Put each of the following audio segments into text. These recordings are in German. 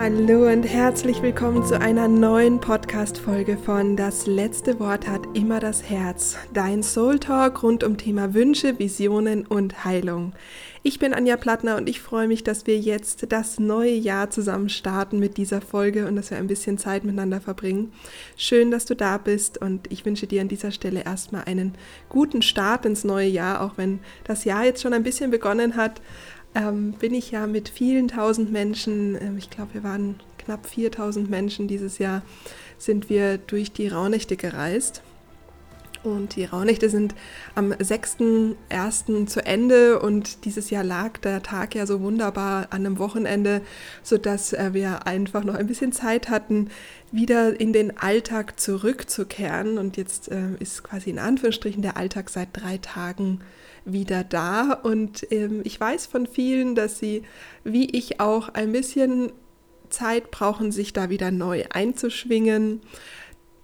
Hallo und herzlich willkommen zu einer neuen Podcast-Folge von Das letzte Wort hat immer das Herz. Dein Soul Talk rund um Thema Wünsche, Visionen und Heilung. Ich bin Anja Plattner und ich freue mich, dass wir jetzt das neue Jahr zusammen starten mit dieser Folge und dass wir ein bisschen Zeit miteinander verbringen. Schön, dass du da bist und ich wünsche dir an dieser Stelle erstmal einen guten Start ins neue Jahr, auch wenn das Jahr jetzt schon ein bisschen begonnen hat ähm, bin ich ja mit vielen tausend Menschen, äh, ich glaube, wir waren knapp 4000 Menschen dieses Jahr, sind wir durch die Rauhnächte gereist. Und die Rauhnächte sind am 6.1. zu Ende und dieses Jahr lag der Tag ja so wunderbar an einem Wochenende, sodass äh, wir einfach noch ein bisschen Zeit hatten, wieder in den Alltag zurückzukehren. Und jetzt äh, ist quasi in Anführungsstrichen der Alltag seit drei Tagen wieder da. Und ähm, ich weiß von vielen, dass sie, wie ich auch, ein bisschen Zeit brauchen, sich da wieder neu einzuschwingen.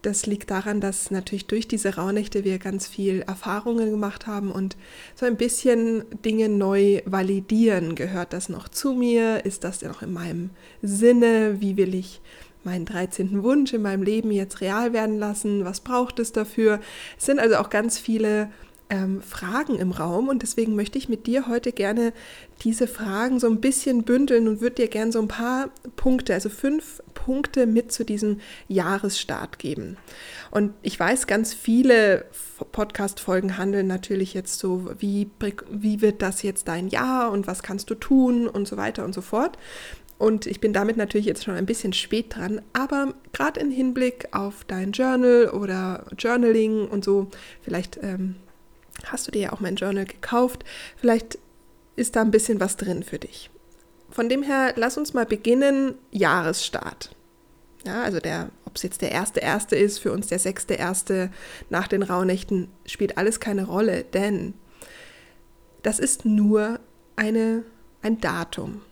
Das liegt daran, dass natürlich durch diese Rauhnächte wir ganz viel Erfahrungen gemacht haben und so ein bisschen Dinge neu validieren. Gehört das noch zu mir? Ist das noch in meinem Sinne? Wie will ich meinen 13. Wunsch in meinem Leben jetzt real werden lassen? Was braucht es dafür? Es sind also auch ganz viele ähm, Fragen im Raum und deswegen möchte ich mit dir heute gerne diese Fragen so ein bisschen bündeln und würde dir gerne so ein paar Punkte, also fünf Punkte mit zu diesem Jahresstart geben. Und ich weiß, ganz viele Podcast-Folgen handeln natürlich jetzt so, wie, wie wird das jetzt dein Jahr und was kannst du tun und so weiter und so fort. Und ich bin damit natürlich jetzt schon ein bisschen spät dran, aber gerade im Hinblick auf dein Journal oder Journaling und so, vielleicht ähm, hast du dir ja auch mein Journal gekauft. Vielleicht ist da ein bisschen was drin für dich. Von dem her, lass uns mal beginnen, Jahresstart. Ja, also der, ob es jetzt der erste erste ist, für uns der sechste erste nach den Rauhnächten, spielt alles keine Rolle, denn das ist nur eine, ein Datum.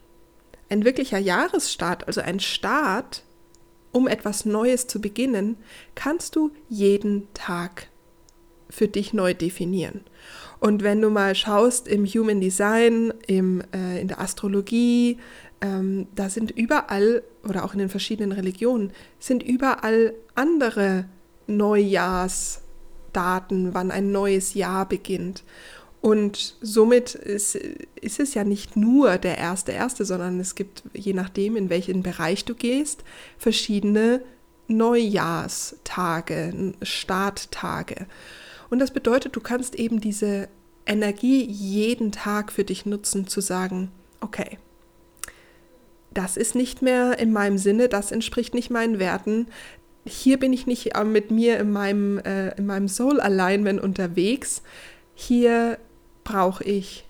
Ein wirklicher Jahresstart, also ein Start, um etwas Neues zu beginnen, kannst du jeden Tag für dich neu definieren. Und wenn du mal schaust im Human Design, im, äh, in der Astrologie, ähm, da sind überall, oder auch in den verschiedenen Religionen, sind überall andere Neujahrsdaten, wann ein neues Jahr beginnt. Und somit ist, ist es ja nicht nur der erste erste, sondern es gibt, je nachdem, in welchen Bereich du gehst, verschiedene Neujahrstage, Starttage. Und das bedeutet, du kannst eben diese Energie jeden Tag für dich nutzen, zu sagen, okay, das ist nicht mehr in meinem Sinne, das entspricht nicht meinen Werten. Hier bin ich nicht äh, mit mir in meinem, äh, in meinem Soul Alignment unterwegs. Hier brauche ich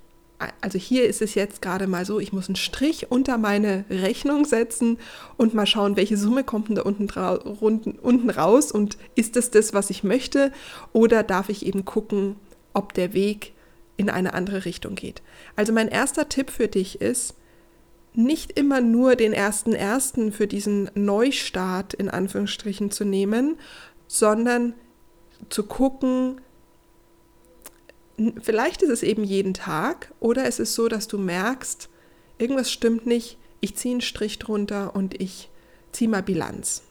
also hier ist es jetzt gerade mal so, ich muss einen Strich unter meine Rechnung setzen und mal schauen, welche Summe kommt denn da unten, unten raus und ist es das, was ich möchte oder darf ich eben gucken, ob der Weg in eine andere Richtung geht. Also mein erster Tipp für dich ist, nicht immer nur den ersten ersten für diesen Neustart in Anführungsstrichen zu nehmen, sondern zu gucken, vielleicht ist es eben jeden Tag oder es ist so, dass du merkst, irgendwas stimmt nicht, ich ziehe einen Strich drunter und ich ziehe mal Bilanz.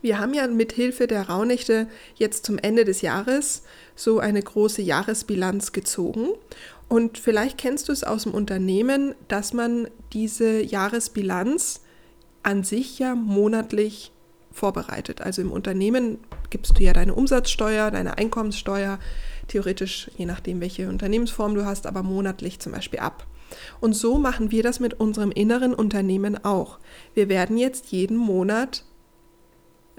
Wir haben ja mit Hilfe der Rauhnächte jetzt zum Ende des Jahres so eine große Jahresbilanz gezogen. Und vielleicht kennst du es aus dem Unternehmen, dass man diese Jahresbilanz an sich ja monatlich vorbereitet. Also im Unternehmen gibst du ja deine Umsatzsteuer, deine Einkommenssteuer, theoretisch, je nachdem, welche Unternehmensform du hast, aber monatlich zum Beispiel ab. Und so machen wir das mit unserem inneren Unternehmen auch. Wir werden jetzt jeden Monat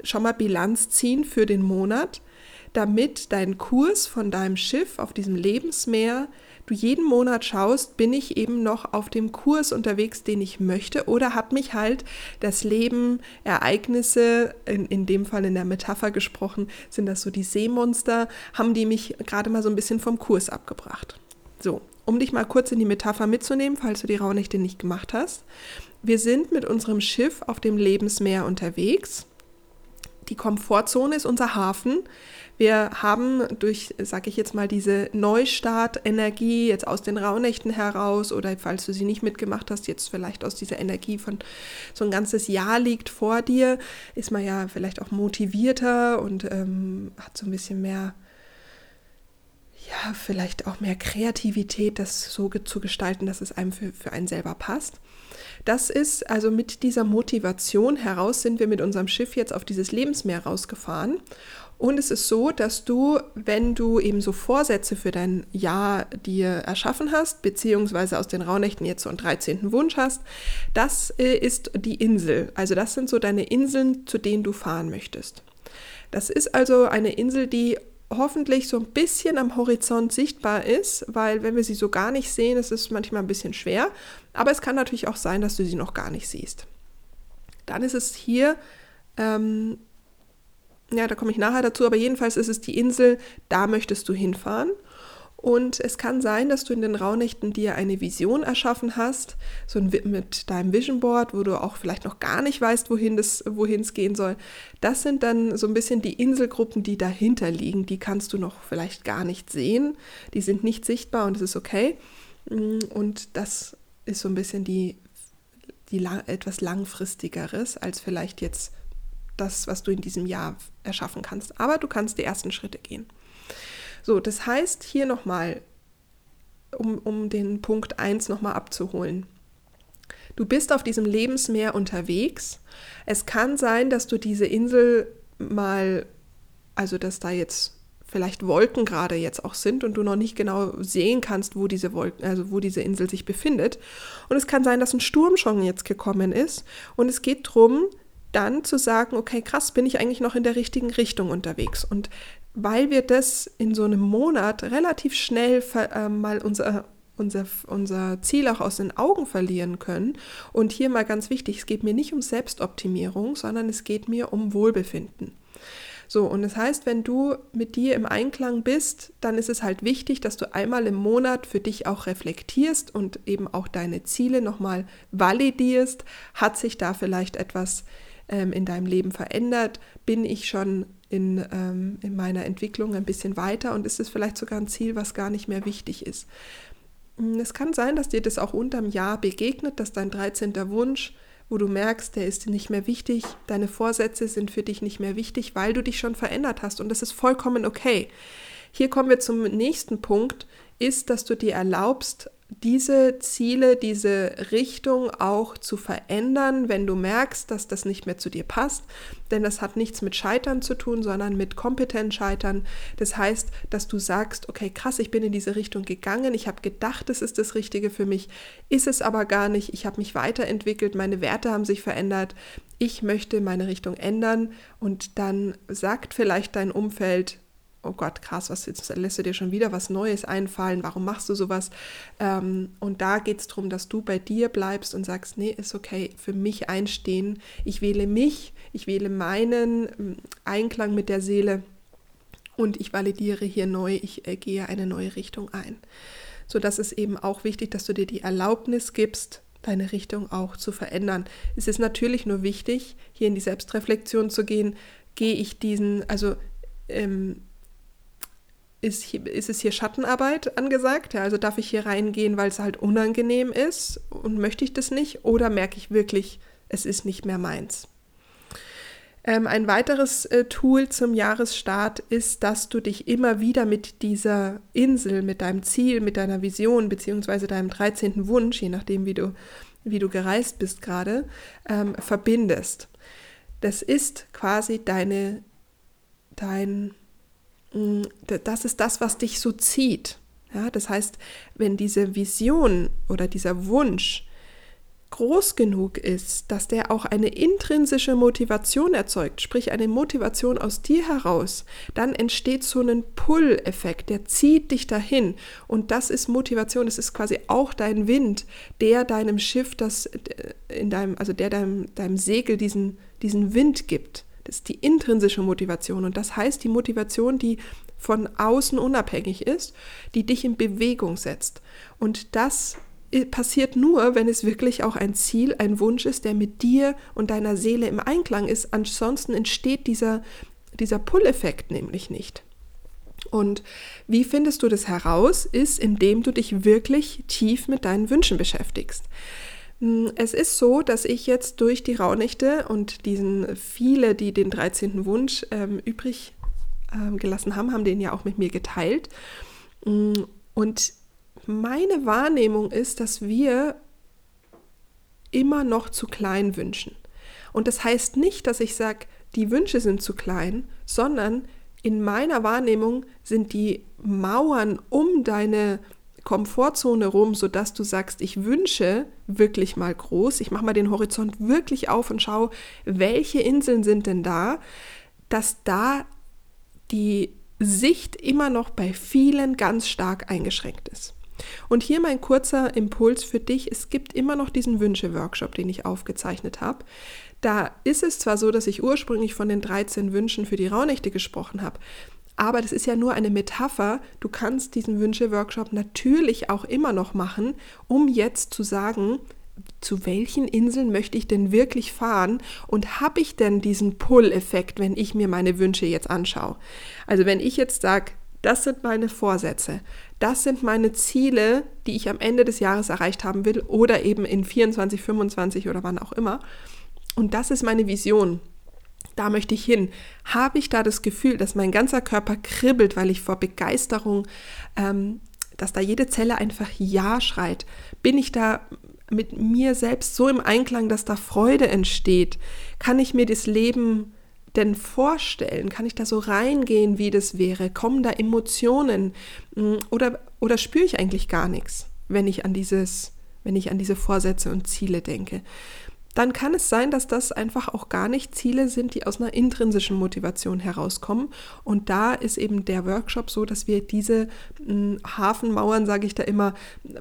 schon mal Bilanz ziehen für den Monat, damit dein Kurs von deinem Schiff auf diesem Lebensmeer du jeden Monat schaust, bin ich eben noch auf dem Kurs unterwegs, den ich möchte, oder hat mich halt das Leben, Ereignisse, in, in dem Fall in der Metapher gesprochen, sind das so die Seemonster, haben die mich gerade mal so ein bisschen vom Kurs abgebracht. So, um dich mal kurz in die Metapher mitzunehmen, falls du die Rauhnächte nicht gemacht hast. Wir sind mit unserem Schiff auf dem Lebensmeer unterwegs. Die Komfortzone ist unser Hafen. Wir haben durch, sage ich jetzt mal, diese Neustart-Energie jetzt aus den Rauhnächten heraus oder falls du sie nicht mitgemacht hast, jetzt vielleicht aus dieser Energie von so ein ganzes Jahr liegt vor dir, ist man ja vielleicht auch motivierter und ähm, hat so ein bisschen mehr ja, vielleicht auch mehr Kreativität, das so zu gestalten, dass es einem für, für einen selber passt. Das ist also mit dieser Motivation heraus sind wir mit unserem Schiff jetzt auf dieses Lebensmeer rausgefahren. Und es ist so, dass du, wenn du eben so Vorsätze für dein Jahr dir erschaffen hast, beziehungsweise aus den Rauhnächten jetzt so einen 13. Wunsch hast, das äh, ist die Insel. Also das sind so deine Inseln, zu denen du fahren möchtest. Das ist also eine Insel, die hoffentlich so ein bisschen am Horizont sichtbar ist, weil wenn wir sie so gar nicht sehen, ist es manchmal ein bisschen schwer. Aber es kann natürlich auch sein, dass du sie noch gar nicht siehst. Dann ist es hier, ähm, ja, da komme ich nachher dazu, aber jedenfalls ist es die Insel, da möchtest du hinfahren. Und es kann sein, dass du in den Raunächten dir eine Vision erschaffen hast, so ein, mit deinem Vision Board, wo du auch vielleicht noch gar nicht weißt, wohin es gehen soll. Das sind dann so ein bisschen die Inselgruppen, die dahinter liegen. Die kannst du noch vielleicht gar nicht sehen. Die sind nicht sichtbar und es ist okay. Und das ist so ein bisschen die, die lang, etwas langfristigeres als vielleicht jetzt das, was du in diesem Jahr erschaffen kannst. Aber du kannst die ersten Schritte gehen. So, das heißt hier nochmal, um, um den Punkt 1 nochmal abzuholen. Du bist auf diesem Lebensmeer unterwegs. Es kann sein, dass du diese Insel mal, also dass da jetzt vielleicht Wolken gerade jetzt auch sind und du noch nicht genau sehen kannst, wo diese Wolken, also wo diese Insel sich befindet. Und es kann sein, dass ein Sturm schon jetzt gekommen ist. Und es geht darum, dann zu sagen, okay, krass, bin ich eigentlich noch in der richtigen Richtung unterwegs? Und weil wir das in so einem Monat relativ schnell äh, mal unser, unser, unser Ziel auch aus den Augen verlieren können. Und hier mal ganz wichtig, es geht mir nicht um Selbstoptimierung, sondern es geht mir um Wohlbefinden. So, und das heißt, wenn du mit dir im Einklang bist, dann ist es halt wichtig, dass du einmal im Monat für dich auch reflektierst und eben auch deine Ziele nochmal validierst. Hat sich da vielleicht etwas ähm, in deinem Leben verändert? Bin ich schon in, ähm, in meiner Entwicklung ein bisschen weiter und ist es vielleicht sogar ein Ziel, was gar nicht mehr wichtig ist. Hm, es kann sein, dass dir das auch unterm Jahr begegnet, dass dein 13. Wunsch, wo du merkst, der ist nicht mehr wichtig, deine Vorsätze sind für dich nicht mehr wichtig, weil du dich schon verändert hast und das ist vollkommen okay. Hier kommen wir zum nächsten Punkt, ist, dass du dir erlaubst, diese Ziele, diese Richtung auch zu verändern, wenn du merkst, dass das nicht mehr zu dir passt. Denn das hat nichts mit Scheitern zu tun, sondern mit kompetent Scheitern. Das heißt, dass du sagst, okay, krass, ich bin in diese Richtung gegangen, ich habe gedacht, es ist das Richtige für mich, ist es aber gar nicht, ich habe mich weiterentwickelt, meine Werte haben sich verändert, ich möchte meine Richtung ändern. Und dann sagt vielleicht dein Umfeld, oh Gott, krass, was jetzt lässt du dir schon wieder was Neues einfallen, warum machst du sowas? Ähm, und da geht es darum, dass du bei dir bleibst und sagst, nee, ist okay, für mich einstehen. Ich wähle mich, ich wähle meinen ähm, Einklang mit der Seele und ich validiere hier neu, ich äh, gehe eine neue Richtung ein. So, das ist eben auch wichtig, dass du dir die Erlaubnis gibst, deine Richtung auch zu verändern. Es ist natürlich nur wichtig, hier in die Selbstreflexion zu gehen, gehe ich diesen, also ähm, ist, hier, ist es hier Schattenarbeit angesagt? Ja, also darf ich hier reingehen, weil es halt unangenehm ist und möchte ich das nicht? Oder merke ich wirklich, es ist nicht mehr meins? Ähm, ein weiteres äh, Tool zum Jahresstart ist, dass du dich immer wieder mit dieser Insel, mit deinem Ziel, mit deiner Vision beziehungsweise deinem 13. Wunsch, je nachdem, wie du, wie du gereist bist gerade, ähm, verbindest. Das ist quasi deine, dein das ist das, was dich so zieht. Ja, das heißt, wenn diese Vision oder dieser Wunsch groß genug ist, dass der auch eine intrinsische Motivation erzeugt, sprich eine Motivation aus dir heraus, dann entsteht so ein Pull-Effekt, der zieht dich dahin. Und das ist Motivation, das ist quasi auch dein Wind, der deinem Schiff, das äh, in deinem, also der deinem, deinem Segel diesen, diesen Wind gibt. Ist die intrinsische Motivation und das heißt die Motivation, die von außen unabhängig ist, die dich in Bewegung setzt. Und das passiert nur, wenn es wirklich auch ein Ziel, ein Wunsch ist, der mit dir und deiner Seele im Einklang ist. Ansonsten entsteht dieser, dieser Pull-Effekt nämlich nicht. Und wie findest du das heraus, ist, indem du dich wirklich tief mit deinen Wünschen beschäftigst. Hm, es ist so, dass ich jetzt durch die Rauhnächte und diesen viele, die den 13. Wunsch ähm, übrig ähm, gelassen haben, haben den ja auch mit mir geteilt. Hm, und meine Wahrnehmung ist, dass wir immer noch zu klein wünschen. Und das heißt nicht, dass ich sage, die Wünsche sind zu klein, sondern in meiner Wahrnehmung sind die Mauern um deine Komfortzone rum, sodass du sagst, ich wünsche wirklich mal groß, ich mache mal den Horizont wirklich auf und schaue, welche Inseln sind denn da, dass da die Sicht immer noch bei vielen ganz stark eingeschränkt ist. Und hier mein kurzer Impuls für dich. Es gibt immer noch diesen Wünsche-Workshop, den ich aufgezeichnet habe. Da ist es zwar so, dass ich ursprünglich von den 13 Wünschen für die Rauhnächte gesprochen habe, aber das ist ja nur eine Metapher. Du kannst diesen Wünsche-Workshop natürlich auch immer noch machen, um jetzt zu sagen, zu welchen Inseln möchte ich denn wirklich fahren und habe ich denn diesen Pull-Effekt, wenn ich mir meine Wünsche jetzt anschaue? Also wenn ich jetzt sage, das sind meine Vorsätze, das sind meine Ziele, die ich am Ende des Jahres erreicht haben will oder eben in 24, 25 oder wann auch immer. Und das ist meine Vision da möchte ich hin. Habe ich da das Gefühl, dass mein ganzer Körper kribbelt, weil ich vor Begeisterung, ähm, dass da jede Zelle einfach Ja schreit? Bin ich da mit mir selbst so im Einklang, dass da Freude entsteht? Kann ich mir das Leben denn vorstellen? Kann ich da so reingehen, wie das wäre? Kommen da Emotionen? Hm, oder, oder spüre ich eigentlich gar nichts, wenn ich an dieses, wenn ich an diese Vorsätze und Ziele denke? Dann kann es sein, dass das einfach auch gar nicht Ziele sind, die aus einer intrinsischen Motivation herauskommen. Und da ist eben der Workshop so, dass wir diese mh, Hafenmauern, sage ich da immer,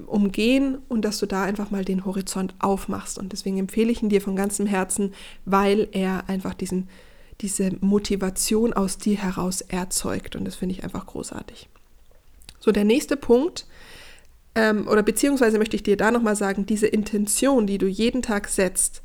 umgehen und dass du da einfach mal den Horizont aufmachst. Und deswegen empfehle ich ihn dir von ganzem Herzen, weil er einfach diesen, diese Motivation aus dir heraus erzeugt. Und das finde ich einfach großartig. So, der nächste Punkt ähm, oder beziehungsweise möchte ich dir da nochmal sagen, diese Intention, die du jeden Tag setzt,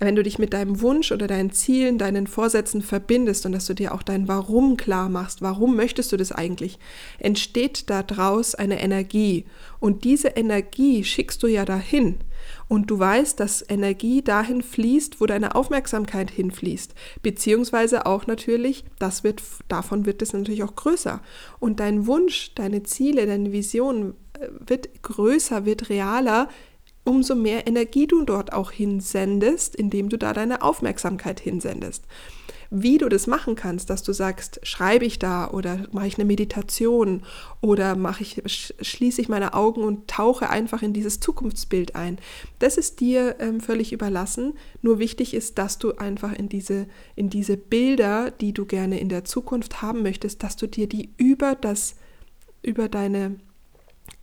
wenn du dich mit deinem Wunsch oder deinen Zielen, deinen Vorsätzen verbindest und dass du dir auch dein Warum klar machst, warum möchtest du das eigentlich, entsteht daraus eine Energie. Und diese Energie schickst du ja dahin. Und du weißt, dass Energie dahin fließt, wo deine Aufmerksamkeit hinfließt. Beziehungsweise auch natürlich, das wird, davon wird es natürlich auch größer. Und dein Wunsch, deine Ziele, deine Vision wird größer, wird realer, umso mehr Energie du dort auch hinsendest, indem du da deine Aufmerksamkeit hinsendest. Wie du das machen kannst, dass du sagst, schreibe ich da oder mache ich eine Meditation oder mache ich, schließe ich meine Augen und tauche einfach in dieses Zukunftsbild ein. Das ist dir ähm, völlig überlassen. Nur wichtig ist, dass du einfach in diese, in diese Bilder, die du gerne in der Zukunft haben möchtest, dass du dir die über das, über deine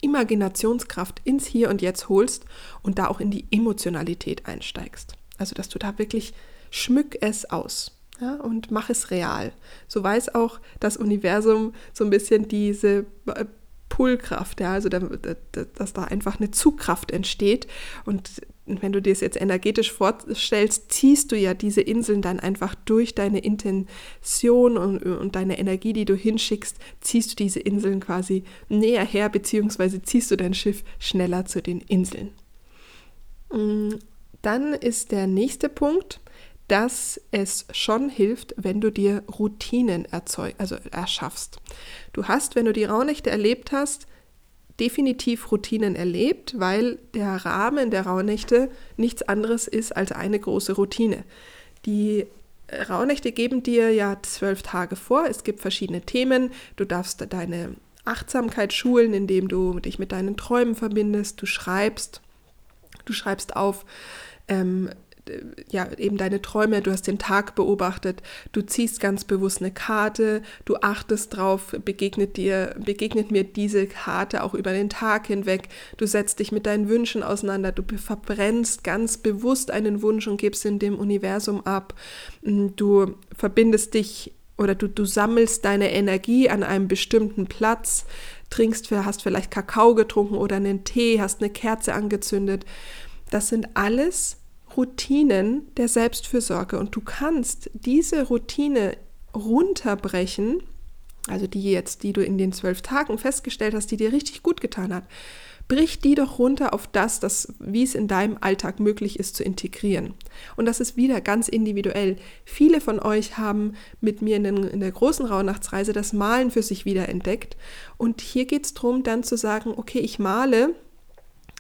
Imaginationskraft ins Hier und Jetzt holst und da auch in die Emotionalität einsteigst. Also, dass du da wirklich schmück es aus ja, und mach es real. So weiß auch das Universum so ein bisschen diese äh, Pullkraft, ja, also da, da, dass da einfach eine Zugkraft entsteht und wenn du dir es jetzt energetisch vorstellst, ziehst du ja diese Inseln dann einfach durch deine Intention und, und deine Energie, die du hinschickst, ziehst du diese Inseln quasi näher her, beziehungsweise ziehst du dein Schiff schneller zu den Inseln. Mm, dann ist der nächste Punkt, dass es schon hilft, wenn du dir Routinen erzeug, also erschaffst. Du hast, wenn du die Rauhnächte erlebt hast, definitiv Routinen erlebt, weil der Rahmen der Rauhnächte nichts anderes ist als eine große Routine. Die Rauhnächte geben dir ja zwölf Tage vor. Es gibt verschiedene Themen. Du darfst deine Achtsamkeit schulen, indem du dich mit deinen Träumen verbindest. Du schreibst, du schreibst auf, ähm, ja, eben deine Träume, du hast den Tag beobachtet, du ziehst ganz bewusst eine Karte, du achtest drauf, begegnet dir, begegnet mir diese Karte auch über den Tag hinweg, du setzt dich mit deinen Wünschen auseinander, du verbrennst ganz bewusst einen Wunsch und gibst ihn dem Universum ab, mm, du verbindest dich oder du, du sammelst deine Energie an einem bestimmten Platz, trinkst, hast vielleicht Kakao getrunken oder einen Tee, hast eine Kerze angezündet. Das sind alles Routinen der Selbstfürsorge und du kannst diese Routine runterbrechen also die jetzt, die du in den zwölf Tagen festgestellt hast, die dir richtig gut getan hat, brich die doch runter auf das, das, wie es in deinem Alltag möglich ist zu integrieren. Und das ist wieder ganz individuell. Viele von euch haben mit mir in, den, in der großen Rauhnachtsreise das Malen für sich wieder entdeckt. Und hier geht es darum, dann zu sagen, okay, ich male.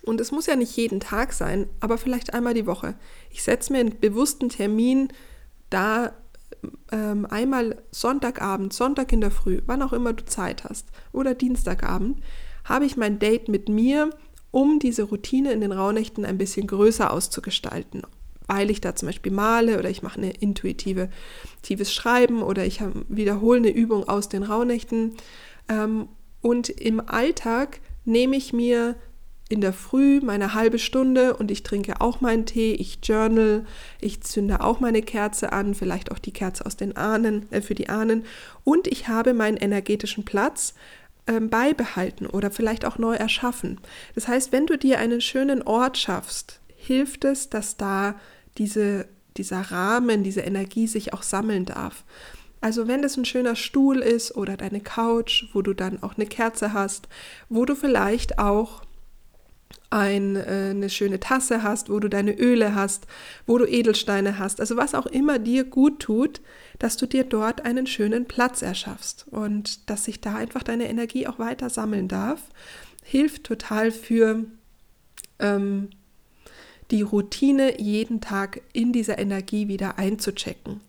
Und es muss ja nicht jeden Tag sein, aber vielleicht einmal die Woche. Ich setze mir einen bewussten Termin da ähm, einmal Sonntagabend, Sonntag in der Früh, wann auch immer du Zeit hast, oder Dienstagabend, habe ich mein Date mit mir, um diese Routine in den Rauhnächten ein bisschen größer auszugestalten. Weil ich da zum Beispiel male oder ich mache eine intuitive tiefes Schreiben oder ich wiederhole eine Übung aus den Rauhnächten. Ähm, und im Alltag nehme ich mir in der Früh meine halbe Stunde und ich trinke auch meinen Tee, ich journal, ich zünde auch meine Kerze an, vielleicht auch die Kerze aus den Ahnen, äh, für die Ahnen und ich habe meinen energetischen Platz ähm, beibehalten oder vielleicht auch neu erschaffen. Das heißt, wenn du dir einen schönen Ort schaffst, hilft es, dass da diese, dieser Rahmen, diese Energie sich auch sammeln darf. Also wenn das ein schöner Stuhl ist oder deine Couch, wo du dann auch eine Kerze hast, wo du vielleicht auch ein, äh, eine schöne Tasse hast, wo du deine Öle hast, wo du Edelsteine hast, also was auch immer dir gut tut, dass du dir dort einen schönen Platz erschaffst und dass sich da einfach deine Energie auch weiter sammeln darf, hilft total für ähm, die Routine, jeden Tag in dieser Energie wieder einzuchecken.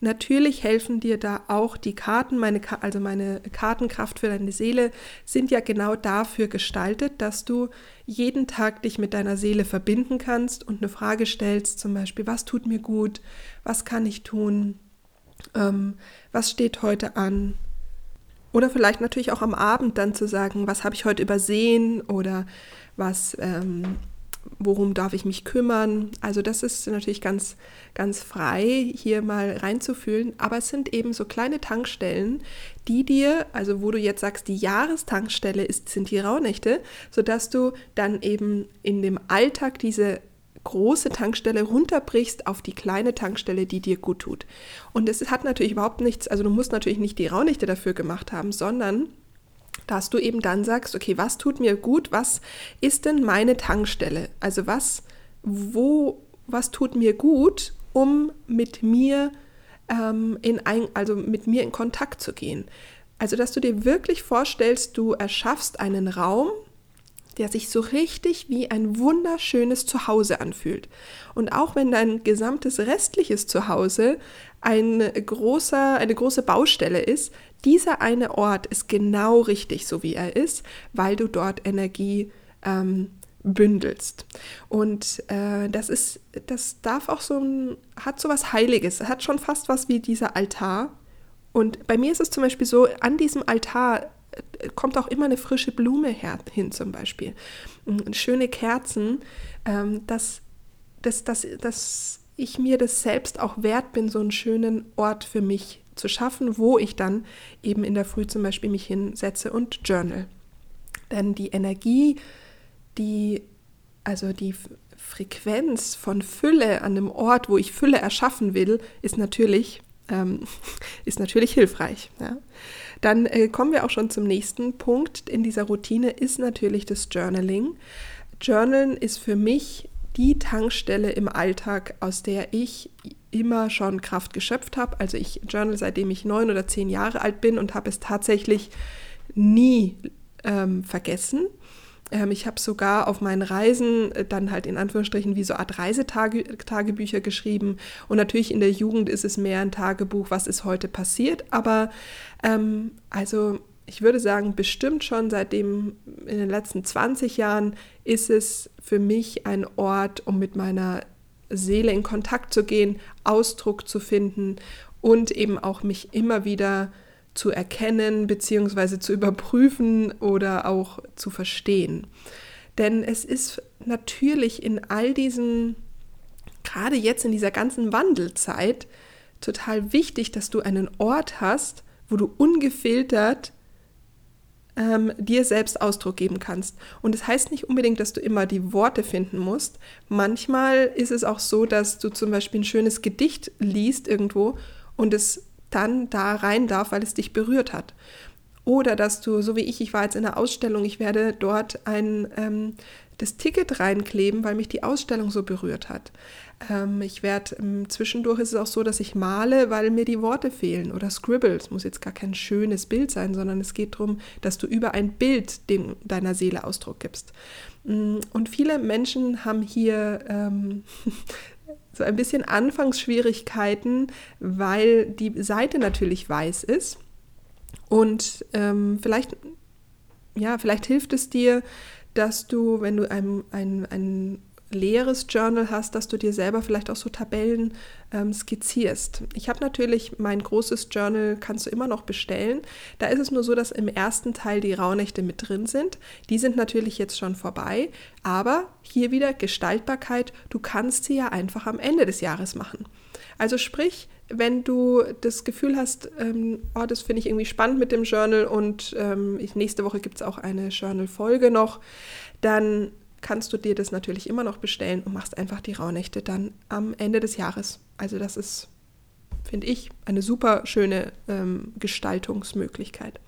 Natürlich helfen dir da auch die Karten, meine, also meine Kartenkraft für deine Seele sind ja genau dafür gestaltet, dass du jeden Tag dich mit deiner Seele verbinden kannst und eine Frage stellst, zum Beispiel, was tut mir gut, was kann ich tun, ähm, was steht heute an. Oder vielleicht natürlich auch am Abend dann zu sagen, was habe ich heute übersehen oder was ähm, worum darf ich mich kümmern. Also das ist natürlich ganz, ganz frei, hier mal reinzufühlen. Aber es sind eben so kleine Tankstellen, die dir, also wo du jetzt sagst, die Jahrestankstelle ist, sind die Rauhnächte, sodass du dann eben in dem Alltag diese große Tankstelle runterbrichst auf die kleine Tankstelle, die dir gut tut. Und es hat natürlich überhaupt nichts, also du musst natürlich nicht die Rauhnächte dafür gemacht haben, sondern dass du eben dann sagst, okay, was tut mir gut, was ist denn meine Tankstelle? Also was, wo, was tut mir gut, um mit mir ähm, in ein, also mit mir in Kontakt zu gehen. Also, dass du dir wirklich vorstellst, du erschaffst einen Raum, der sich so richtig wie ein wunderschönes Zuhause anfühlt. Und auch wenn dein gesamtes restliches Zuhause ein großer, eine große Baustelle ist, dieser eine Ort ist genau richtig, so wie er ist, weil du dort Energie ähm, bündelst. Und äh, das ist, das darf auch so ein, hat so was Heiliges, hat schon fast was wie dieser Altar. Und bei mir ist es zum Beispiel so, an diesem Altar kommt auch immer eine frische Blume her, hin zum Beispiel. Und schöne Kerzen, ähm, dass, dass, dass, dass ich mir das selbst auch wert bin, so einen schönen Ort für mich zu schaffen, wo ich dann eben in der Früh zum Beispiel mich hinsetze und journal. Denn die Energie, die, also die Frequenz von Fülle an dem Ort, wo ich Fülle erschaffen will, ist natürlich, ähm, ist natürlich hilfreich. Ja. Dann äh, kommen wir auch schon zum nächsten Punkt in dieser Routine, ist natürlich das Journaling. Journalen ist für mich die Tankstelle im Alltag, aus der ich immer schon Kraft geschöpft habe. Also ich journal seitdem ich neun oder zehn Jahre alt bin und habe es tatsächlich nie ähm, vergessen. Ähm, ich habe sogar auf meinen Reisen äh, dann halt in Anführungsstrichen wie so Art Reisetagebücher geschrieben. Und natürlich in der Jugend ist es mehr ein Tagebuch, was ist heute passiert. Aber ähm, also ich würde sagen, bestimmt schon seitdem in den letzten 20 Jahren ist es für mich ein Ort, um mit meiner Seele in Kontakt zu gehen, Ausdruck zu finden und eben auch mich immer wieder zu erkennen bzw. zu überprüfen oder auch zu verstehen. Denn es ist natürlich in all diesen, gerade jetzt in dieser ganzen Wandelzeit, total wichtig, dass du einen Ort hast, wo du ungefiltert ähm, dir selbst Ausdruck geben kannst. Und es das heißt nicht unbedingt, dass du immer die Worte finden musst. Manchmal ist es auch so, dass du zum Beispiel ein schönes Gedicht liest irgendwo und es dann da rein darf, weil es dich berührt hat. Oder dass du, so wie ich, ich war jetzt in der Ausstellung, ich werde dort ein ähm, das Ticket reinkleben, weil mich die Ausstellung so berührt hat. Ähm, ich werde ähm, zwischendurch ist es auch so, dass ich male, weil mir die Worte fehlen oder scribble. Es muss jetzt gar kein schönes Bild sein, sondern es geht darum, dass du über ein Bild dem, deiner Seele Ausdruck gibst. Mm, und viele Menschen haben hier ähm, so ein bisschen Anfangsschwierigkeiten, weil die Seite natürlich weiß ist. Und ähm, vielleicht, ja, vielleicht hilft es dir, dass du, wenn du ein, ein, ein leeres Journal hast, dass du dir selber vielleicht auch so Tabellen ähm, skizzierst. Ich habe natürlich mein großes Journal, kannst du immer noch bestellen. Da ist es nur so, dass im ersten Teil die Rauhnächte mit drin sind. Die sind natürlich jetzt schon vorbei, aber hier wieder Gestaltbarkeit. Du kannst sie ja einfach am Ende des Jahres machen. Also sprich, wenn du das Gefühl hast, ähm, oh, das finde ich irgendwie spannend mit dem Journal und ähm, nächste Woche gibt es auch eine Journal-Folge noch, dann kannst du dir das natürlich immer noch bestellen und machst einfach die Rauhnächte dann am Ende des Jahres. Also das ist, finde ich, eine super schöne ähm, Gestaltungsmöglichkeit.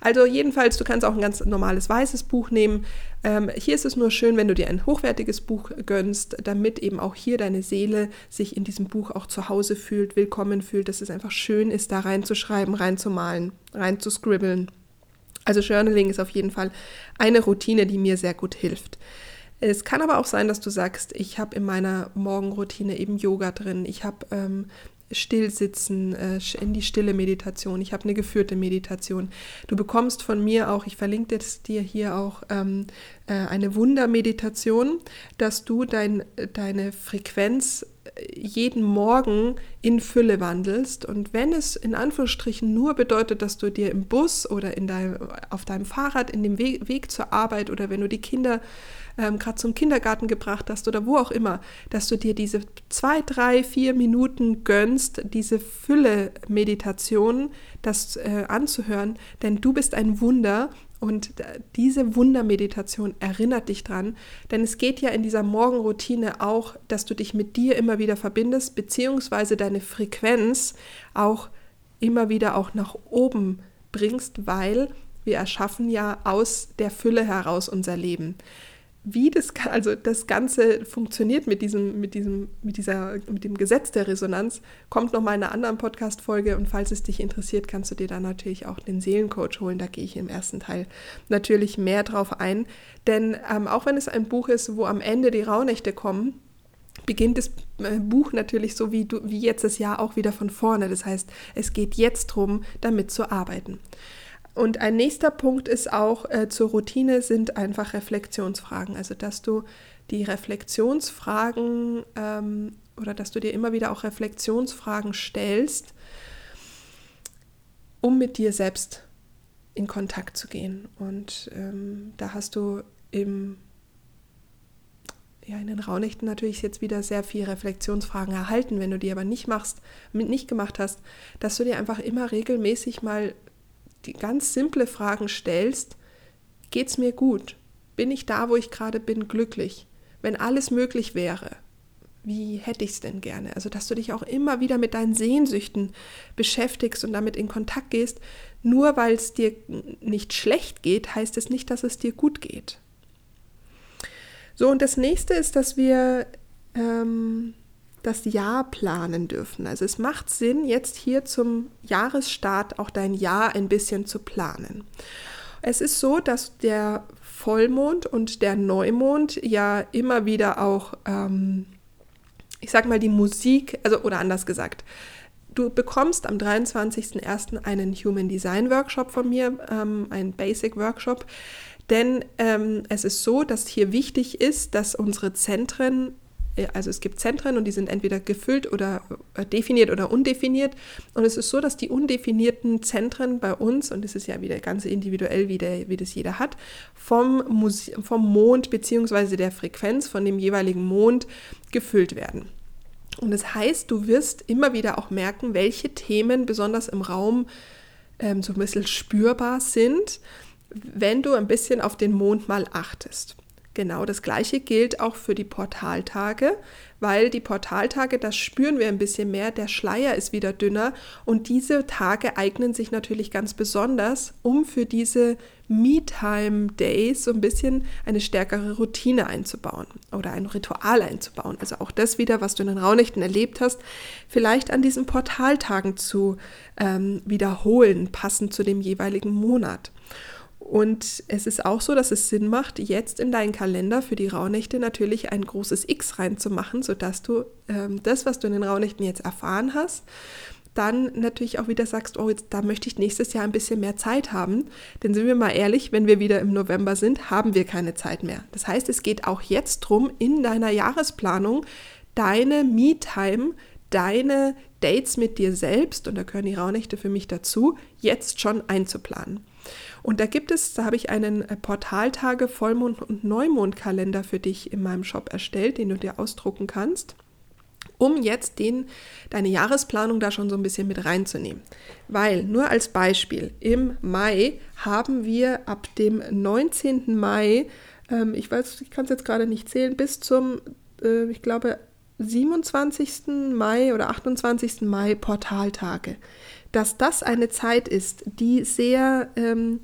Also jedenfalls, du kannst auch ein ganz normales weißes Buch nehmen. Ähm, hier ist es nur schön, wenn du dir ein hochwertiges Buch gönnst, damit eben auch hier deine Seele sich in diesem Buch auch zu Hause fühlt, willkommen fühlt, dass es einfach schön ist, da reinzuschreiben, reinzumalen, reinzuscribbeln. Also Journaling ist auf jeden Fall eine Routine, die mir sehr gut hilft. Es kann aber auch sein, dass du sagst, ich habe in meiner Morgenroutine eben Yoga drin, ich habe ähm, Stillsitzen, äh, in die stille Meditation. Ich habe eine geführte Meditation. Du bekommst von mir auch, ich verlinke dir hier auch ähm, äh, eine Wundermeditation, dass du dein, deine Frequenz jeden Morgen in Fülle wandelst. Und wenn es in Anführungsstrichen nur bedeutet, dass du dir im Bus oder in dein, auf deinem Fahrrad, in dem Weg, Weg zur Arbeit oder wenn du die Kinder ähm, gerade zum Kindergarten gebracht hast oder wo auch immer, dass du dir diese zwei, drei, vier Minuten gönnst, diese Fülle-Meditation, das äh, anzuhören, denn du bist ein Wunder und diese Wundermeditation erinnert dich dran, denn es geht ja in dieser Morgenroutine auch, dass du dich mit dir immer wieder verbindest, beziehungsweise deine Frequenz auch immer wieder auch nach oben bringst, weil wir erschaffen ja aus der Fülle heraus unser Leben wie das, also das Ganze funktioniert mit diesem, mit diesem, mit dieser, mit dem Gesetz der Resonanz, kommt noch mal in einer anderen Podcast-Folge und falls es dich interessiert, kannst du dir dann natürlich auch den Seelencoach holen. Da gehe ich im ersten Teil natürlich mehr drauf ein. Denn ähm, auch wenn es ein Buch ist, wo am Ende die Rauhnächte kommen, beginnt das äh, Buch natürlich so wie, du, wie jetzt das Jahr auch wieder von vorne. Das heißt, es geht jetzt darum, damit zu arbeiten. Und ein nächster Punkt ist auch äh, zur Routine sind einfach Reflexionsfragen. Also dass du die Reflexionsfragen ähm, oder dass du dir immer wieder auch Reflexionsfragen stellst, um mit dir selbst in Kontakt zu gehen. Und ähm, da hast du im ja, in den Raunächten natürlich jetzt wieder sehr viel Reflexionsfragen erhalten, wenn du die aber nicht machst, nicht gemacht hast, dass du dir einfach immer regelmäßig mal die ganz simple Fragen stellst, geht es mir gut? Bin ich da, wo ich gerade bin, glücklich? Wenn alles möglich wäre, wie hätte ich es denn gerne? Also, dass du dich auch immer wieder mit deinen Sehnsüchten beschäftigst und damit in Kontakt gehst. Nur weil es dir nicht schlecht geht, heißt es nicht, dass es dir gut geht. So, und das nächste ist, dass wir ähm, das Jahr planen dürfen. Also es macht Sinn, jetzt hier zum Jahresstart auch dein Jahr ein bisschen zu planen. Es ist so, dass der Vollmond und der Neumond ja immer wieder auch, ähm, ich sag mal, die Musik, also oder anders gesagt, Du bekommst am 23.01. einen Human Design Workshop von mir, ähm, einen Basic Workshop, denn ähm, es ist so, dass hier wichtig ist, dass unsere Zentren also es gibt Zentren und die sind entweder gefüllt oder äh, definiert oder undefiniert. Und es ist so, dass die undefinierten Zentren bei uns, und das ist ja wieder ganz individuell, wie, der, wie das jeder hat, vom, Muse vom Mond bzw. der Frequenz von dem jeweiligen Mond gefüllt werden. Und das heißt, du wirst immer wieder auch merken, welche Themen besonders im Raum ähm, so ein bisschen spürbar sind, wenn du ein bisschen auf den Mond mal achtest. Genau das gleiche gilt auch für die Portaltage, weil die Portaltage, das spüren wir ein bisschen mehr, der Schleier ist wieder dünner und diese Tage eignen sich natürlich ganz besonders, um für diese Me-Time-Days so ein bisschen eine stärkere Routine einzubauen oder ein Ritual einzubauen. Also auch das wieder, was du in den Raunächten erlebt hast, vielleicht an diesen Portaltagen zu ähm, wiederholen, passend zu dem jeweiligen Monat. Und es ist auch so, dass es Sinn macht, jetzt in deinen Kalender für die Rauhnächte natürlich ein großes X reinzumachen, sodass du ähm, das, was du in den Rauhnächten jetzt erfahren hast, dann natürlich auch wieder sagst, oh, jetzt, da möchte ich nächstes Jahr ein bisschen mehr Zeit haben. Denn sind wir mal ehrlich, wenn wir wieder im November sind, haben wir keine Zeit mehr. Das heißt, es geht auch jetzt darum, in deiner Jahresplanung deine Me-Time, deine Dates mit dir selbst, und da gehören die Rauhnächte für mich dazu, jetzt schon einzuplanen. Und da gibt es, da habe ich einen äh, Portaltage, Vollmond- und Neumondkalender für dich in meinem Shop erstellt, den du dir ausdrucken kannst um jetzt den, deine Jahresplanung da schon so ein bisschen mit reinzunehmen. Weil, nur als Beispiel, im Mai haben wir ab dem 19. Mai, ähm, ich weiß, ich kann es jetzt gerade nicht zählen, bis zum, äh, ich glaube, 27. Mai oder 28. Mai Portaltage. Dass das eine Zeit ist, die sehr ähm,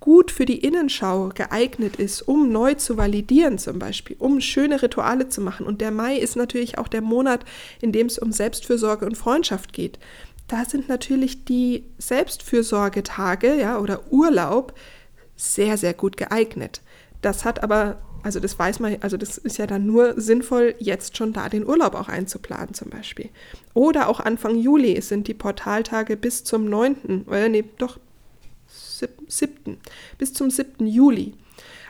gut für die Innenschau geeignet ist, um neu zu validieren zum Beispiel, um schöne Rituale zu machen. Und der Mai ist natürlich auch der Monat, in dem es um Selbstfürsorge und Freundschaft geht. Da sind natürlich die Selbstfürsorgetage ja, oder Urlaub sehr, sehr gut geeignet. Das hat aber, also das weiß man, also das ist ja dann nur sinnvoll, jetzt schon da den Urlaub auch einzuplanen zum Beispiel. Oder auch Anfang Juli sind die Portaltage bis zum 9., oder nee, doch 7. bis zum 7. Juli.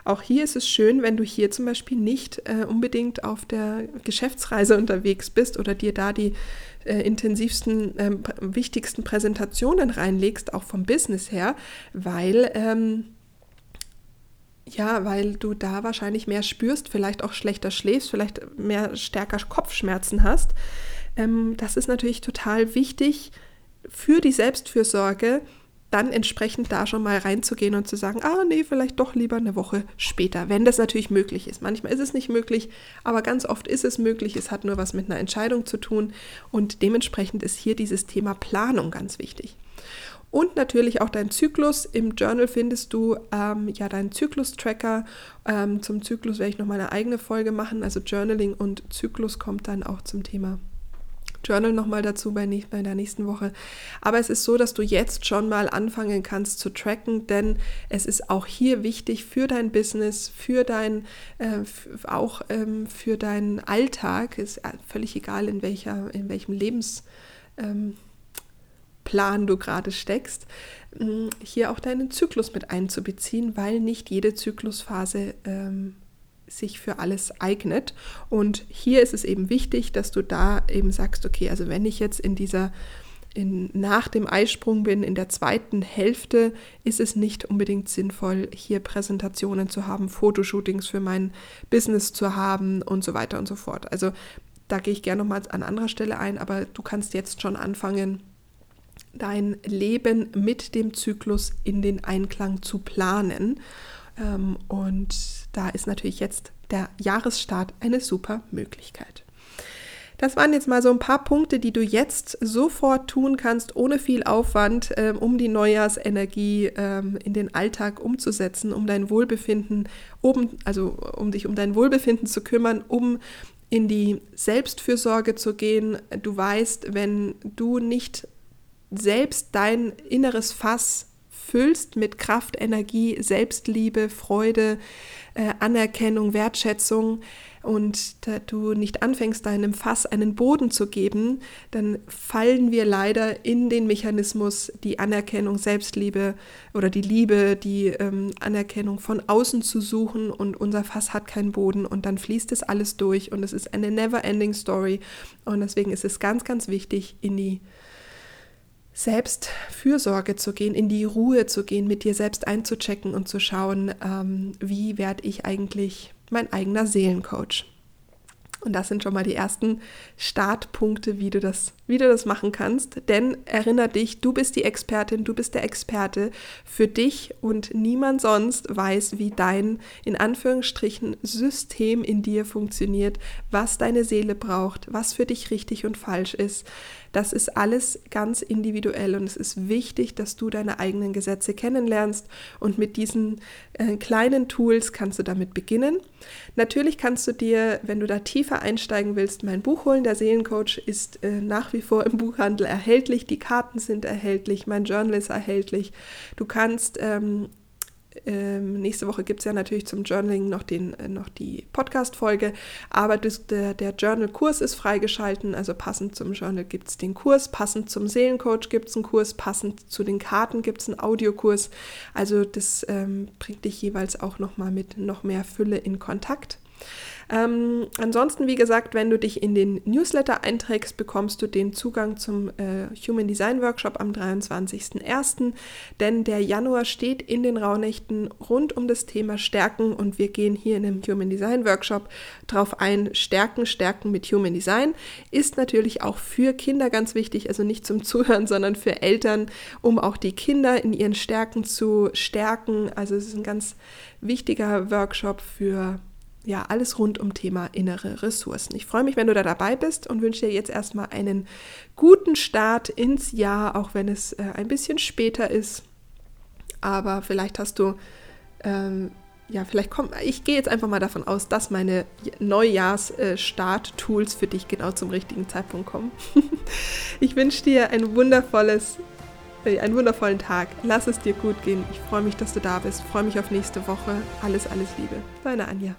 Auch hier ist es schön, wenn du hier zum Beispiel nicht äh, unbedingt auf der Geschäftsreise unterwegs bist oder dir da die äh, intensivsten, äh, wichtigsten Präsentationen reinlegst, auch vom Business her, weil ähm, ja, weil du da wahrscheinlich mehr spürst, vielleicht auch schlechter schläfst, vielleicht mehr stärker Kopfschmerzen hast. Ähm, das ist natürlich total wichtig für die Selbstfürsorge, dann entsprechend da schon mal reinzugehen und zu sagen, ah nee, vielleicht doch lieber eine Woche später, wenn das natürlich möglich ist. Manchmal ist es nicht möglich, aber ganz oft ist es möglich. Es hat nur was mit einer Entscheidung zu tun und dementsprechend ist hier dieses Thema Planung ganz wichtig. Und natürlich auch dein Zyklus. Im Journal findest du ähm, ja deinen Zyklus-Tracker. Ähm, zum Zyklus werde ich nochmal eine eigene Folge machen. Also Journaling und Zyklus kommt dann auch zum Thema Journal nochmal dazu bei, bei der nächsten Woche. Aber es ist so, dass du jetzt schon mal anfangen kannst zu tracken, denn es ist auch hier wichtig für dein Business, für dein, äh, auch ähm, für deinen Alltag, ist äh, völlig egal, in, welcher, in welchem Lebensplan ähm, du gerade steckst, hier auch deinen Zyklus mit einzubeziehen, weil nicht jede Zyklusphase ähm, sich für alles eignet. Und hier ist es eben wichtig, dass du da eben sagst, okay, also wenn ich jetzt in dieser in, nach dem Eisprung bin, in der zweiten Hälfte, ist es nicht unbedingt sinnvoll, hier Präsentationen zu haben, Fotoshootings für mein Business zu haben und so weiter und so fort. Also da gehe ich gerne nochmal an anderer Stelle ein, aber du kannst jetzt schon anfangen, dein Leben mit dem Zyklus in den Einklang zu planen. Ähm, und da ist natürlich jetzt der Jahresstart eine super Möglichkeit. Das waren jetzt mal so ein paar Punkte, die du jetzt sofort tun kannst, ohne viel Aufwand, ähm, um die Neujahrsenergie ähm, in den Alltag umzusetzen, um dein Wohlbefinden, um, also um dich um dein Wohlbefinden zu kümmern, um in die Selbstfürsorge zu gehen. Du weißt, wenn du nicht selbst dein inneres Fass füllst mit Kraft, Energie, Selbstliebe, Freude, äh, Anerkennung, Wertschätzung. Und da du nicht anfängst, deinem Fass einen Boden zu geben, dann fallen wir leider in den Mechanismus, die Anerkennung, Selbstliebe oder die Liebe, die ähm, Anerkennung von außen zu suchen. Und unser Fass hat keinen Boden. Und dann fließt es alles durch. Und es ist eine never-ending Story. Und deswegen ist es ganz, ganz wichtig, in die Selbstfürsorge zu gehen, in die Ruhe zu gehen, mit dir selbst einzuchecken und zu schauen, ähm, wie werde ich eigentlich mein eigener Seelencoach. Und das sind schon mal die ersten Startpunkte, wie du das wie du das machen kannst, denn erinnere dich, du bist die Expertin, du bist der Experte für dich und niemand sonst weiß, wie dein in Anführungsstrichen System in dir funktioniert, was deine Seele braucht, was für dich richtig und falsch ist. Das ist alles ganz individuell und es ist wichtig, dass du deine eigenen Gesetze kennenlernst und mit diesen äh, kleinen Tools kannst du damit beginnen. Natürlich kannst du dir, wenn du da tiefer einsteigen willst, mein Buch holen. Der Seelencoach ist äh, nach wie vor im Buchhandel erhältlich. Die Karten sind erhältlich, mein Journal ist erhältlich. Du kannst ähm, ähm, nächste Woche gibt es ja natürlich zum Journaling noch, den, äh, noch die Podcast-Folge, aber das, der, der Journal-Kurs ist freigeschalten, also passend zum Journal gibt es den Kurs, passend zum Seelencoach gibt es einen Kurs, passend zu den Karten gibt es einen Audiokurs. Also das ähm, bringt dich jeweils auch nochmal mit noch mehr Fülle in Kontakt. Ähm, ansonsten, wie gesagt, wenn du dich in den Newsletter einträgst, bekommst du den Zugang zum äh, Human Design Workshop am 23.01. Denn der Januar steht in den Rauhnächten rund um das Thema Stärken und wir gehen hier in dem Human Design Workshop drauf ein. Stärken, Stärken mit Human Design ist natürlich auch für Kinder ganz wichtig, also nicht zum Zuhören, sondern für Eltern, um auch die Kinder in ihren Stärken zu stärken. Also es ist ein ganz wichtiger Workshop für ja, alles rund um Thema innere Ressourcen. Ich freue mich, wenn du da dabei bist und wünsche dir jetzt erstmal einen guten Start ins Jahr, auch wenn es äh, ein bisschen später ist. Aber vielleicht hast du, ähm, ja, vielleicht kommt, ich gehe jetzt einfach mal davon aus, dass meine Neujahrs-Start-Tools äh, für dich genau zum richtigen Zeitpunkt kommen. ich wünsche dir ein wundervolles äh, einen wundervollen Tag. Lass es dir gut gehen. Ich freue mich, dass du da bist. Freue mich auf nächste Woche. Alles, alles Liebe. Deine Anja.